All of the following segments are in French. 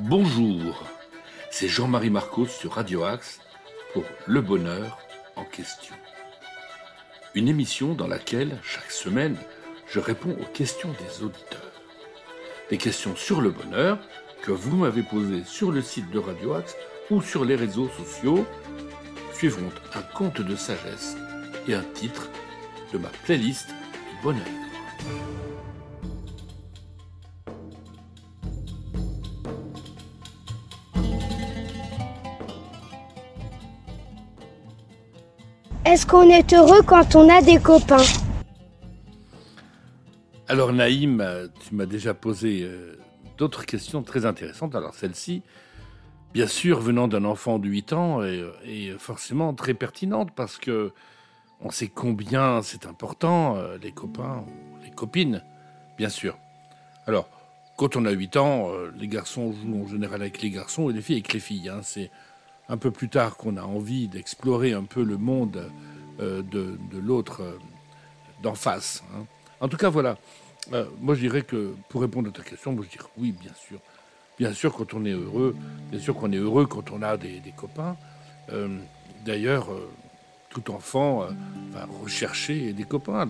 Bonjour, c'est Jean-Marie Marcos sur Radio Axe pour Le Bonheur en question. Une émission dans laquelle, chaque semaine, je réponds aux questions des auditeurs. Des questions sur le bonheur que vous m'avez posées sur le site de Radio Axe ou sur les réseaux sociaux suivront un conte de sagesse et un titre de ma playlist du bonheur. Est-ce qu'on est heureux quand on a des copains Alors Naïm, tu m'as déjà posé euh, d'autres questions très intéressantes. Alors celle-ci, bien sûr, venant d'un enfant de 8 ans, est, forcément très pertinente parce que on sait combien c'est important, euh, les copains, les copines, bien sûr. Alors, quand on a 8 ans, euh, les garçons jouent en général avec les garçons et les filles avec les filles. Hein. C'est un peu plus tard qu'on a envie d'explorer un peu le monde euh, de, l'autre euh, d'en face. Hein. En tout cas, voilà. Euh, moi, je dirais que pour répondre à ta question, moi, je dirais oui, bien sûr. Bien sûr, quand on est heureux, bien sûr qu'on est heureux quand on a des, copains. D'ailleurs, tout enfant va rechercher des copains.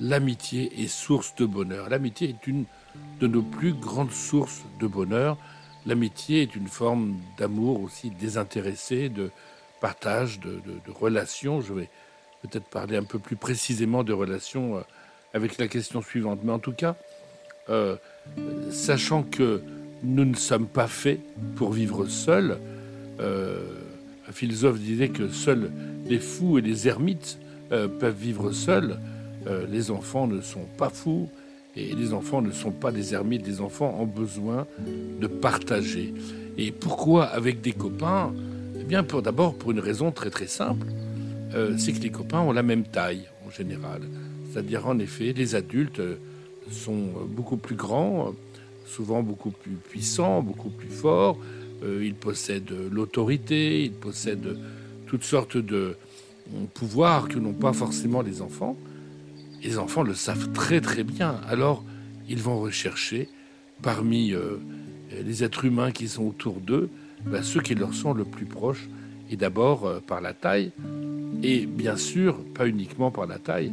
L'amitié est source de bonheur. L'amitié est une de nos plus grandes sources de bonheur. L'amitié est une forme d'amour aussi désintéressé, de partage, de, de, relations. Je vais peut-être parler un peu plus précisément de relations euh, avec la question suivante. Mais en tout cas, euh, sachant que nous ne sommes pas faits pour vivre seuls, euh, un philosophe disait que seuls les fous et les ermites peuvent vivre seuls. les enfants ne sont pas fous, et les enfants ne sont pas des ermites, les enfants ont besoin de partager. Et pourquoi avec des copains? Eh bien, d'abord pour une raison très très simple, euh, c'est que les copains ont la même taille en général. C'est-à-dire en effet, les adultes sont beaucoup plus grands, souvent beaucoup plus puissants, beaucoup plus forts. Euh, ils possèdent l'autorité, ils possèdent toutes sortes de pouvoirs que n'ont pas forcément les enfants les enfants le savent très très bien. Alors, ils vont rechercher parmi euh, les êtres humains qui sont autour d'eux, ben, ceux qui leur sont le plus proches, et d'abord euh, par la taille, et bien sûr, pas uniquement par la taille,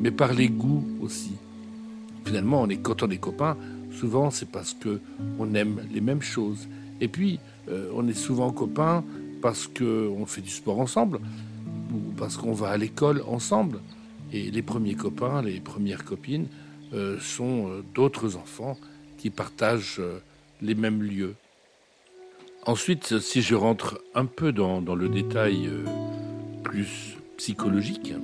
mais par les goûts aussi. Finalement, on est, quand on est copains, souvent c'est parce que on aime les mêmes choses. Et puis, euh, on est souvent copains parce qu'on fait du sport ensemble, ou parce qu'on va à l'école ensemble. Et les premiers copains, les premières copines euh, sont euh, d'autres enfants qui partagent euh, les mêmes lieux. Ensuite, si je rentre un peu dans, le détail plus psychologique,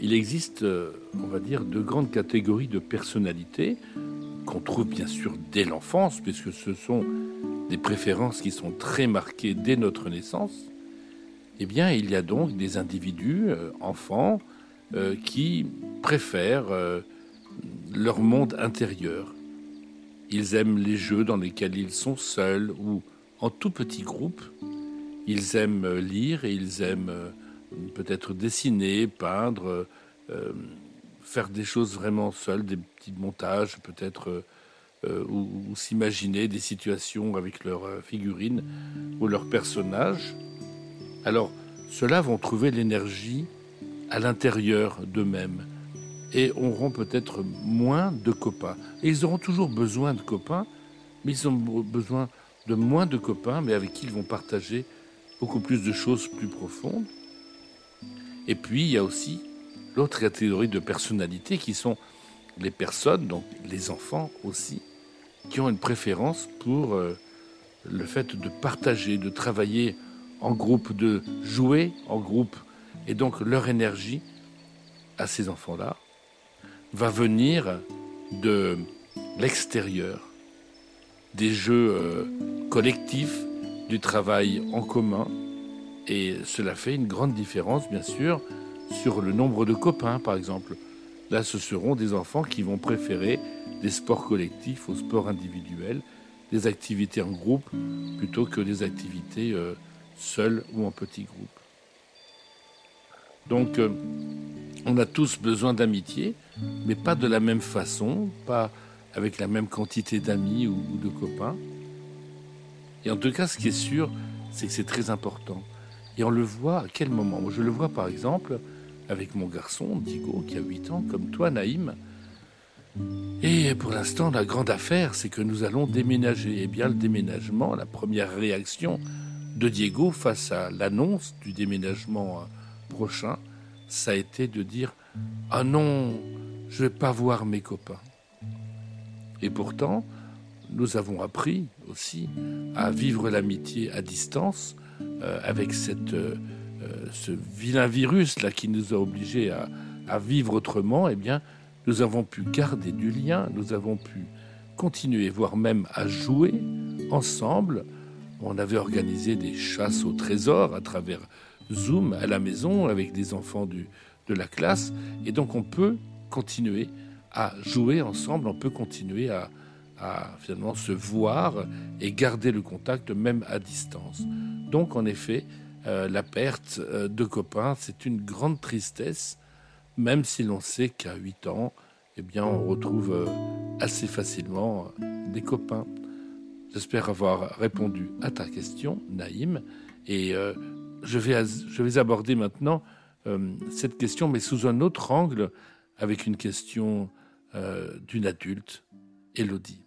il existe, on va dire, deux grandes catégories de personnalités qu'on trouve bien sûr dès l'enfance, puisque ce sont des préférences qui sont très marquées dès notre naissance. Eh bien, il y a donc des individus, enfants, euh, qui préfèrent euh, leur monde intérieur. Ils aiment les jeux dans lesquels ils sont seuls ou en tout petit groupe. Ils aiment euh, lire et ils aiment peut-être dessiner, peindre, faire des choses vraiment seuls, des petits montages peut-être, ou, ou s'imaginer des situations avec leurs figurines ou leurs personnages. Alors, ceux-là vont trouver l'énergie à l'intérieur d'eux-mêmes et auront peut-être moins de copains. Et ils auront toujours besoin de copains, mais ils ont besoin de moins de copains, mais avec qui ils vont partager beaucoup plus de choses plus profondes. Et puis, il y a aussi l'autre catégorie de personnalités qui sont les personnes, donc les enfants aussi, qui ont une préférence pour euh, le fait de partager, de travailler en groupe, de jouer en groupe, et donc leur énergie à ces enfants-là va venir de l'extérieur, des jeux euh, collectifs, du travail en commun. Et cela fait une grande différence, bien sûr, sur le nombre de copains, par exemple. Là, ce seront des enfants qui vont préférer des sports collectifs aux sports individuels, des activités en groupe plutôt que des activités euh, seules ou en petits groupes. Donc, euh, On a tous besoin d'amitié, mais pas de la même façon, pas avec la même quantité d'amis ou, de copains. Et en tout cas, ce qui est sûr, c'est que c'est très important. Et on le voit à quel moment? Je le vois par exemple avec mon garçon, Diego, qui a 8 ans, comme toi, Naïm. Et pour l'instant, la grande affaire, c'est que nous allons déménager. Et eh bien, le déménagement, la première réaction de Diego face à l'annonce du déménagement prochain, ça a été de dire Ah non, je vais pas voir mes copains. Et pourtant, nous avons appris aussi à vivre l'amitié à distance euh, avec cette, euh, ce vilain virus là qui nous a obligés à, à vivre autrement. Eh bien, nous avons pu garder du lien, nous avons pu continuer, voire même à jouer ensemble. On avait organisé des chasses au trésor à travers Zoom à la maison avec des enfants de la classe. Et donc on peut continuer à jouer ensemble, on peut continuer à, finalement se voir et garder le contact même à distance. Donc en effet, euh, la perte euh, de copains, c'est une grande tristesse, même si l'on sait qu'à 8 ans, eh bien, on retrouve euh, assez facilement des copains. J'espère avoir répondu à ta question, Naïm, et je, vais, je vais aborder maintenant cette question, mais sous un autre angle, avec une question d'une adulte, Elodie.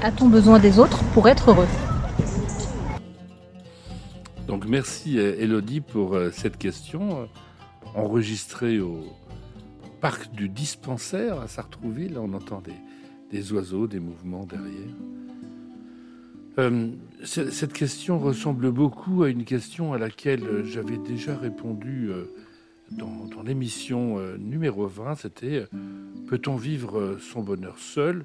A-t-on besoin des autres pour être heureux? Donc merci Elodie pour euh, cette question euh, enregistrée au parc du dispensaire à Sartrouville. On entend des, oiseaux, des mouvements derrière. Euh, cette question ressemble beaucoup à une question à laquelle j'avais déjà répondu dans, dans l'émission numéro 20. C'était Peut-on vivre son bonheur seul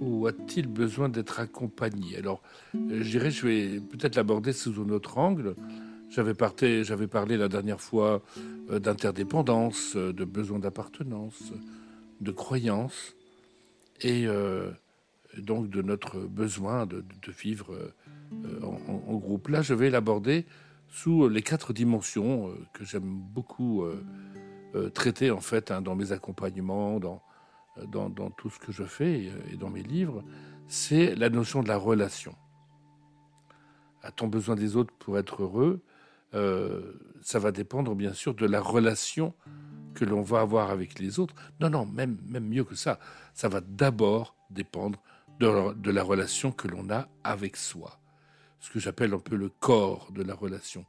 ou a-t-il besoin d'être accompagné? Alors, euh, je dirais, je vais peut-être l'aborder sous un autre angle. J'avais, parlé la dernière fois euh, d'interdépendance, euh, de besoin d'appartenance, de croyance, et donc de notre besoin de, vivre en, groupe. Là, je vais l'aborder sous les quatre dimensions que j'aime beaucoup traiter en fait hein, dans mes accompagnements, dans, tout ce que je fais et dans mes livres, c'est la notion de la relation. A-t-on besoin des autres pour être heureux? Euh, Ça va dépendre bien sûr de la relation que l'on va avoir avec les autres. Non, non, même, même mieux que ça. Ça va d'abord dépendre de, la relation que l'on a avec soi. Ce que j'appelle un peu le corps de la relation.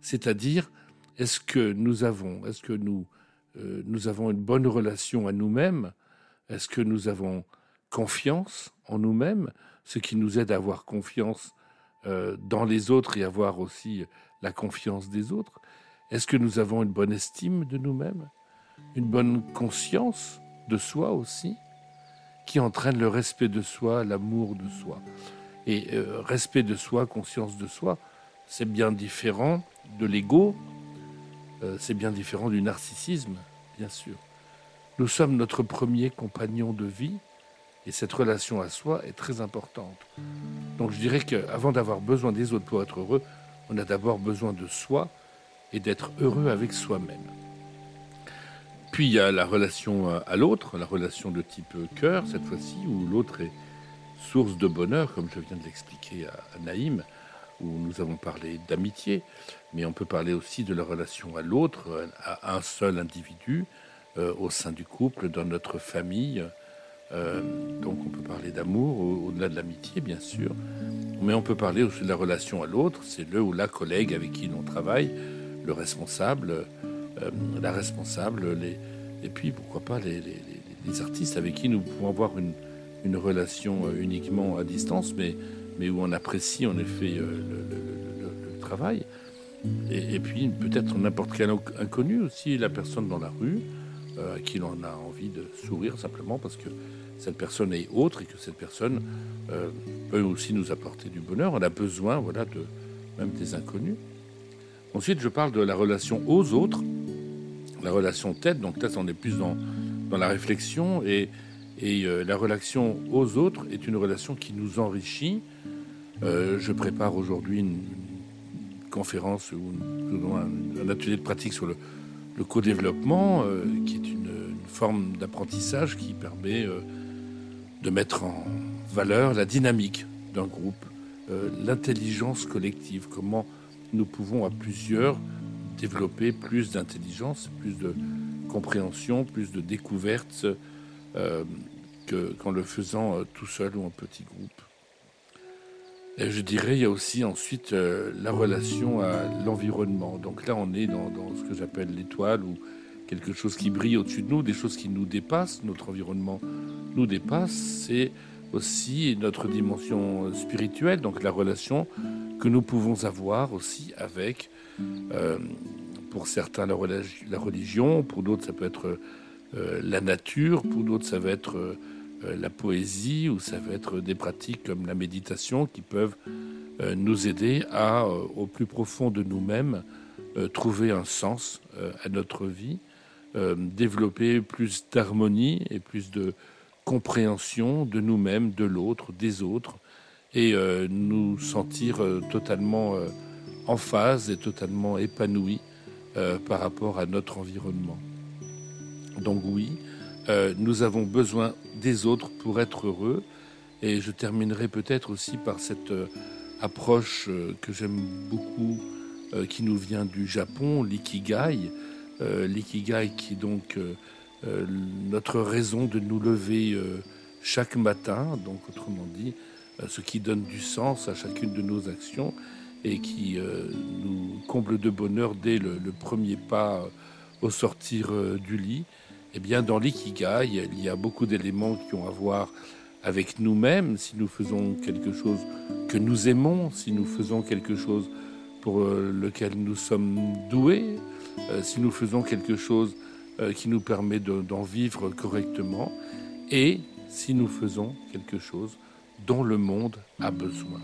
C'est-à-dire, est-ce que nous avons, est-ce que nous, euh, nous avons une bonne relation à nous-mêmes? Est-ce que nous avons confiance en nous-mêmes, ce qui nous aide à avoir confiance dans les autres et avoir aussi la confiance des autres Est-ce que nous avons une bonne estime de nous-mêmes Une bonne conscience de soi aussi qui entraîne le respect de soi, l'amour de soi? Et euh, respect de soi, conscience de soi, c'est bien différent de l'ego, euh, c'est bien différent du narcissisme, bien sûr. Nous sommes notre premier compagnon de vie et cette relation à soi est très importante. Donc je dirais qu'avant d'avoir besoin des autres pour être heureux, on a d'abord besoin de soi et d'être heureux avec soi-même. Puis il y a la relation à l'autre, la relation de type cœur cette fois-ci, où l'autre est source de bonheur, comme je viens de l'expliquer à Naïm, où nous avons parlé d'amitié, mais on peut parler aussi de la relation à l'autre, à un seul individu, euh, au sein du couple, dans notre famille. Euh, donc on peut parler d'amour au-delà de l'amitié, bien sûr, mais on peut parler aussi de la relation à l'autre. C'est le ou la collègue avec qui l'on travaille, le responsable, euh, la responsable, et puis pourquoi pas les, artistes avec qui nous pouvons avoir une, relation uniquement à distance, mais, où on apprécie en effet le, travail. Et, puis peut-être n'importe quel inconnu aussi, la personne dans la rue, euh, à qui l'on a envie de sourire simplement parce que cette personne est autre et que cette personne euh, peut aussi nous apporter du bonheur. On a besoin, voilà, de même des inconnus. Ensuite, je parle de la relation aux autres, la relation tête. Donc là, on est plus dans, dans la réflexion et, Et euh, la relation aux autres est une relation qui nous enrichit. Euh, je prépare aujourd'hui une, conférence ou un, atelier de pratique sur le, co-développement, euh, qui est une, forme d'apprentissage qui permet de mettre en valeur la dynamique d'un groupe, l'intelligence collective, comment nous pouvons à plusieurs développer plus d'intelligence, plus de compréhension, plus de découvertes euh, qu'en le faisant euh, tout seul ou en petit groupe. Je dirais, il y a aussi ensuite euh, la relation à l'environnement. Donc là, on est dans, ce que j'appelle l'étoile ou quelque chose qui brille au-dessus de nous, des choses qui nous dépassent, notre environnement nous dépasse. C'est aussi notre dimension spirituelle, donc la relation que nous pouvons avoir aussi avec, euh, pour certains, la, religion, pour d'autres, ça peut être euh, la nature, pour d'autres, ça va être euh, la poésie, ou ça va être des pratiques comme la méditation qui peuvent nous aider à, au plus profond de nous-mêmes, trouver un sens à notre vie, développer plus d'harmonie et plus de compréhension de nous-mêmes, de l'autre, des autres, et euh, nous sentir euh, totalement euh, en phase et totalement épanouis par rapport à notre environnement. Donc oui, nous avons besoin des autres pour être heureux, et je terminerai peut-être aussi par cette approche que j'aime beaucoup, qui nous vient du Japon, l'ikigai, l'ikigai qui est donc notre raison de nous lever chaque matin, donc autrement dit, euh, ce qui donne du sens à chacune de nos actions et qui euh, nous comble de bonheur dès le, premier pas euh, au sortir du lit, eh dans l'ikigai, il y a beaucoup d'éléments qui ont à voir avec nous-mêmes, si nous faisons quelque chose que nous aimons, si nous faisons quelque chose pour lequel nous sommes doués, si nous faisons quelque chose qui nous permet d'en vivre correctement, et si nous faisons quelque chose dont le monde a besoin.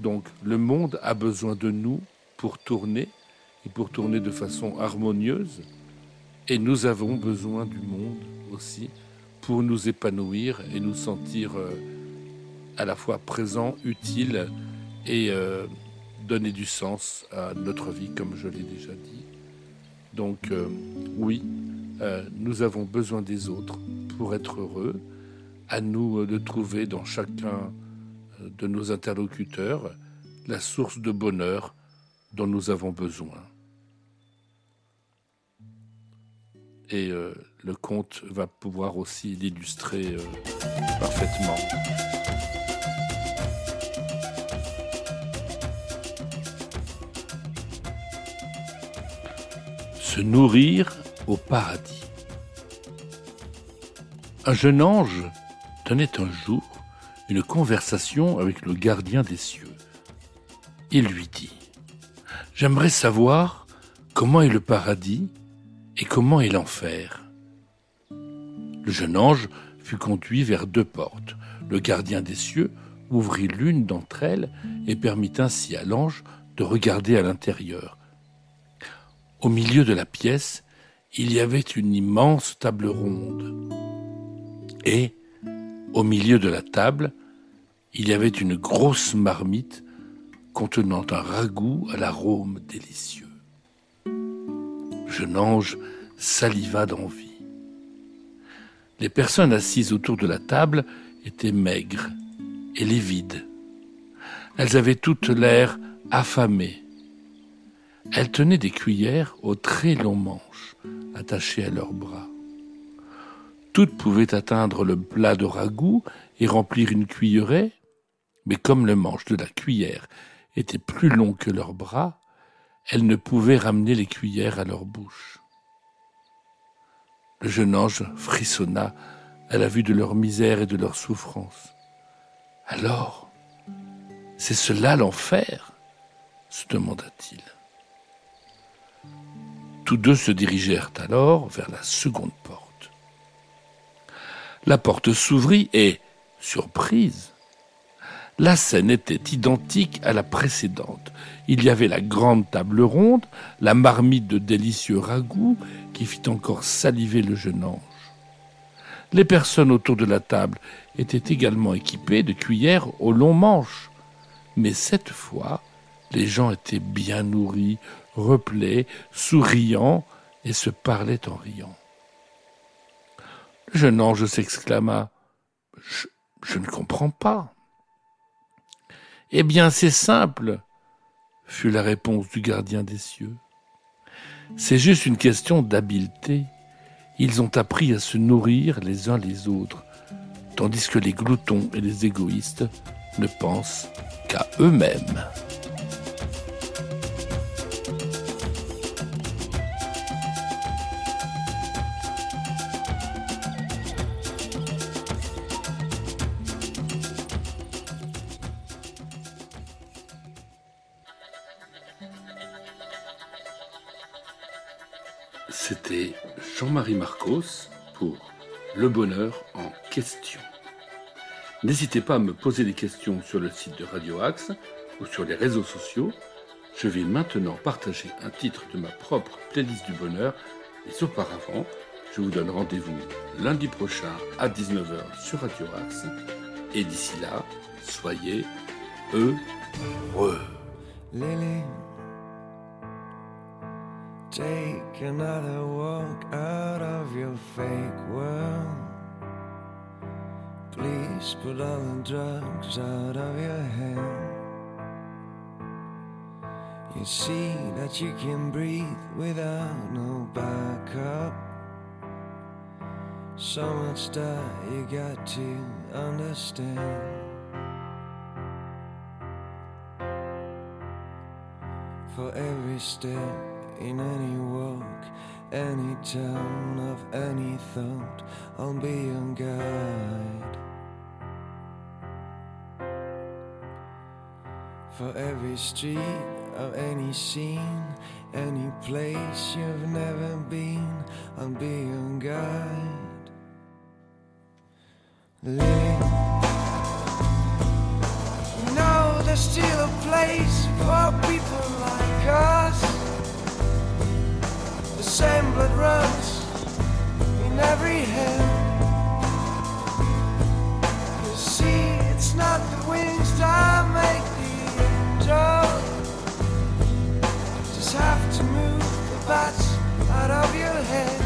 Donc le monde a besoin de nous pour tourner et pour tourner de façon harmonieuse. Et nous avons besoin du monde aussi pour nous épanouir et nous sentir euh, à la fois présents, utiles et euh, donner du sens à notre vie, comme je l'ai déjà dit. Donc euh, oui, nous avons besoin des autres pour être heureux à nous de trouver dans chacun de nos interlocuteurs la source de bonheur dont nous avons besoin. Et euh, le conte va pouvoir aussi l'illustrer parfaitement. Se nourrir au paradis. Un jeune ange tenait un jour une conversation avec le gardien des cieux. Il lui dit J'aimerais savoir comment est le paradis et comment est l'enfer? Le jeune ange fut conduit vers deux portes. Le gardien des cieux ouvrit l'une d'entre elles et permit ainsi à l'ange de regarder à l'intérieur. Au milieu de la pièce, il y avait une immense table ronde. Et, au milieu de la table, il y avait une grosse marmite contenant un ragoût à l'arôme délicieux. Jeune ange saliva d'envie. Les personnes assises autour de la table étaient maigres et livides. Elles avaient toutes l'air affamées. Elles tenaient des cuillères aux très longs manches attachées à leurs bras. Toutes pouvaient atteindre le plat de ragoût et remplir une cuillerée, mais comme le manche de la cuillère était plus long que leurs bras, elles ne pouvaient ramener les cuillères à leur bouche. Le jeune ange frissonna à la vue de leur misère et de leur souffrance. Alors, c'est cela l'enfer? se demanda-t-il. Tous deux se dirigèrent alors vers la seconde porte. La porte s'ouvrit et, surprise, la scène était identique à la précédente. Il y avait la grande table ronde, la marmite de délicieux ragoûts qui fit encore saliver le jeune ange. Les personnes autour de la table étaient également équipées de cuillères au long manche. Mais cette fois, les gens étaient bien nourris, replets, souriants et se parlaient en riant. Le jeune ange s'exclama je, je ne comprends pas. Eh bien, c'est simple, fut la réponse du gardien des cieux. C'est juste une question d'habileté. Ils ont appris à se nourrir les uns les autres, tandis que les gloutons et les égoïstes ne pensent qu'à eux-mêmes. C'était Jean-Marie Marcos pour Le bonheur en question. N'hésitez pas à me poser des questions sur le site de Radio Axe ou sur les réseaux sociaux. Je vais maintenant partager un titre de ma propre playlist du bonheur, mais auparavant, je vous donne rendez-vous lundi prochain à 19h sur Radio Axe. Et d'ici là, soyez heureux. Take another walk out of your fake world. Please put all the drugs out of your head. You see that you can breathe without no backup. So much that you got to understand. For every step in any walk, any town of any thought, I'll be your guide. For every street of any scene, any place you've never been, I'll be your guide. Lily, know there's still a place for people like us same blood runs in every hand. You see, it's not the wings that make the angel. Just have to move the bats out of your head.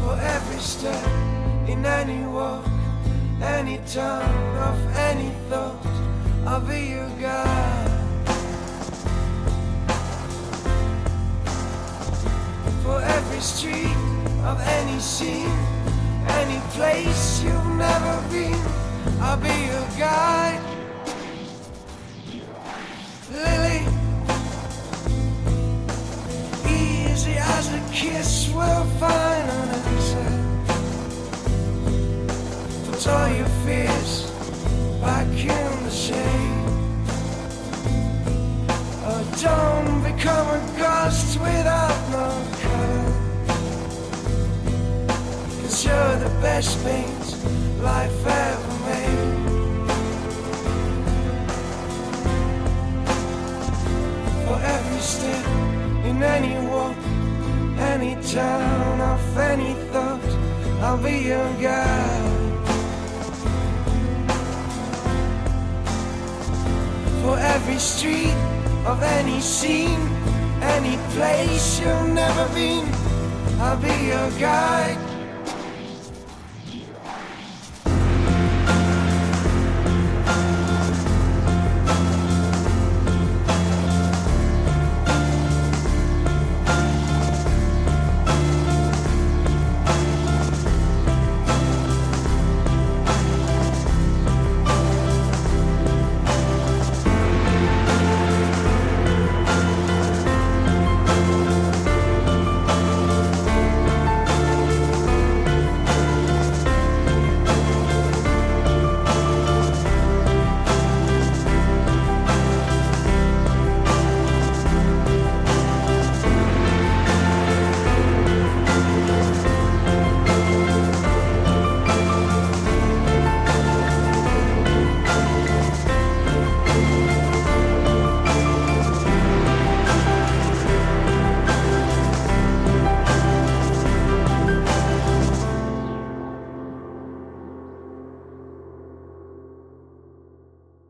For every step in any walk, any turn of any thought, I'll be your guide. For every street of any scene, any place you've never been. I'll be your guide. Lily, easy as a kiss best paint life ever made. For every step in any walk, any town, of any thought, I'll be your guide. For every street of any scene, any place you've never been, I'll be your guide.